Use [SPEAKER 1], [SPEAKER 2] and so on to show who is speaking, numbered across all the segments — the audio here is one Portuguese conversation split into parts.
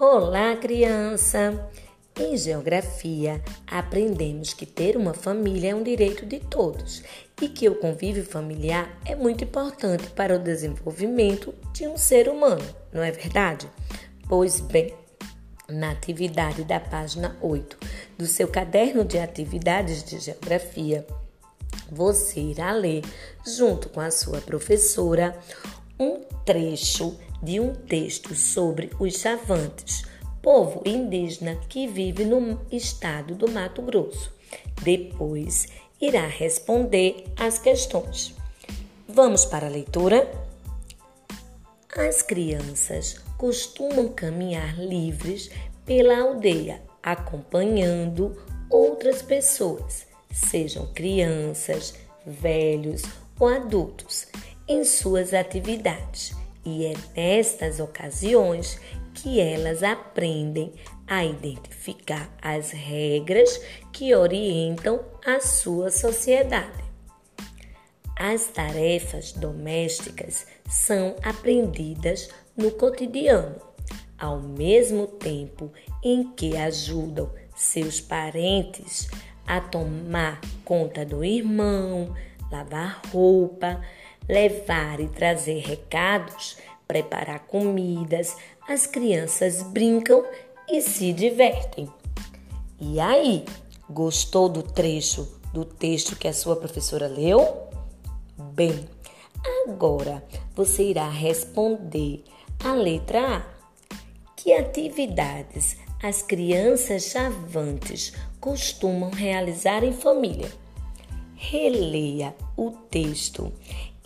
[SPEAKER 1] Olá, criança! Em geografia, aprendemos que ter uma família é um direito de todos e que o convívio familiar é muito importante para o desenvolvimento de um ser humano, não é verdade? Pois bem, na atividade da página 8 do seu caderno de atividades de geografia, você irá ler, junto com a sua professora, um trecho de um texto sobre os chavantes, povo indígena que vive no estado do Mato Grosso. Depois irá responder as questões. Vamos para a leitura? As crianças costumam caminhar livres pela aldeia, acompanhando outras pessoas, sejam crianças, velhos ou adultos, em suas atividades e é nestas ocasiões que elas aprendem a identificar as regras que orientam a sua sociedade. As tarefas domésticas são aprendidas no cotidiano, ao mesmo tempo em que ajudam seus parentes a tomar conta do irmão, lavar roupa, levar e trazer recados, preparar comidas, as crianças brincam e se divertem. E aí, gostou do trecho do texto que a sua professora leu? Bem, agora você irá responder a letra A. Que atividades as crianças chavantes costumam realizar em família? Releia o texto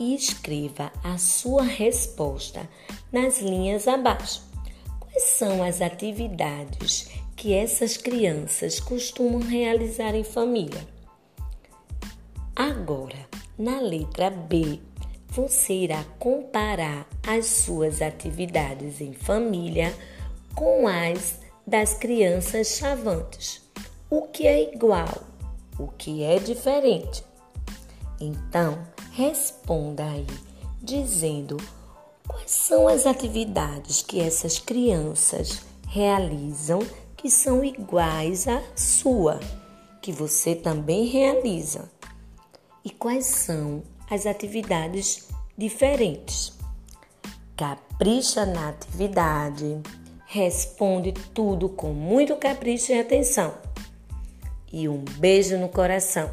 [SPEAKER 1] e escreva a sua resposta nas linhas abaixo. Quais são as atividades que essas crianças costumam realizar em família? Agora, na letra B, você irá comparar as suas atividades em família com as das crianças chavantes. O que é igual? O que é diferente? Então, responda aí, dizendo quais são as atividades que essas crianças realizam que são iguais à sua, que você também realiza. E quais são as atividades diferentes? Capricha na atividade, responde tudo com muito capricho e atenção. E um beijo no coração.